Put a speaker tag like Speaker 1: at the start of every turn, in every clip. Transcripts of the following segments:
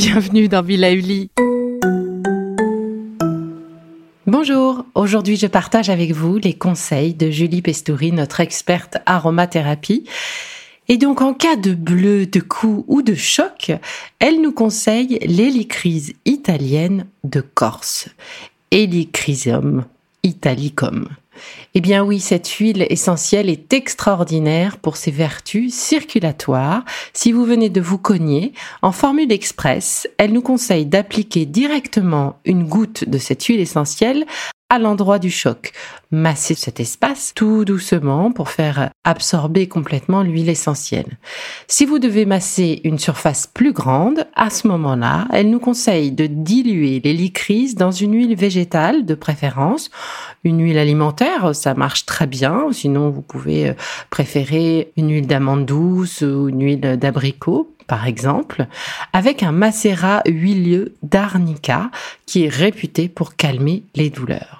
Speaker 1: bienvenue dans Villa Uli. Bonjour, aujourd'hui je partage avec vous les conseils de Julie Pestouri, notre experte aromathérapie. Et donc en cas de bleu, de coup ou de choc, elle nous conseille l'hélicryse italienne de Corse. Helichrysum italicum. Eh bien oui, cette huile essentielle est extraordinaire pour ses vertus circulatoires. Si vous venez de vous cogner, en formule express, elle nous conseille d'appliquer directement une goutte de cette huile essentielle à l'endroit du choc. Masser cet espace tout doucement pour faire absorber complètement l'huile essentielle. Si vous devez masser une surface plus grande, à ce moment-là, elle nous conseille de diluer l'hélicryse dans une huile végétale de préférence, une huile alimentaire, ça marche très bien, sinon vous pouvez euh, préférer une huile d'amande douce ou une huile d'abricot par exemple, avec un macérat huileux d'arnica qui est réputé pour calmer les douleurs.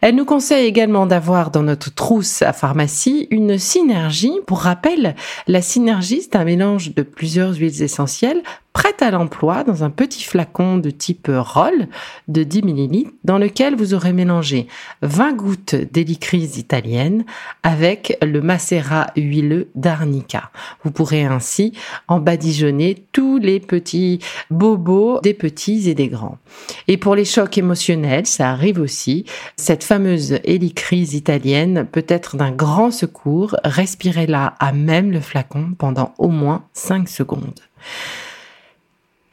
Speaker 1: Elle nous conseille également d'avoir dans notre trousse à pharmacie une synergie. Pour rappel, la synergie, c'est un mélange de plusieurs huiles essentielles prête à l'emploi dans un petit flacon de type roll de 10 ml dans lequel vous aurez mélangé 20 gouttes d'hélicryse italienne avec le macérat huileux d'arnica. Vous pourrez ainsi en badigeonner tous les petits bobos des petits et des grands. Et pour les chocs émotionnels, ça arrive aussi. Cette fameuse hélicryse italienne peut être d'un grand secours. Respirez-la à même le flacon pendant au moins 5 secondes.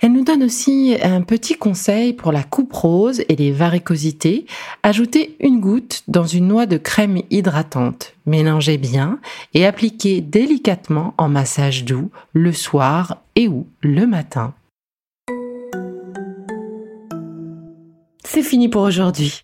Speaker 1: Elle nous donne aussi un petit conseil pour la coupe rose et les varicosités. Ajoutez une goutte dans une noix de crème hydratante. Mélangez bien et appliquez délicatement en massage doux le soir et ou le matin. C'est fini pour aujourd'hui.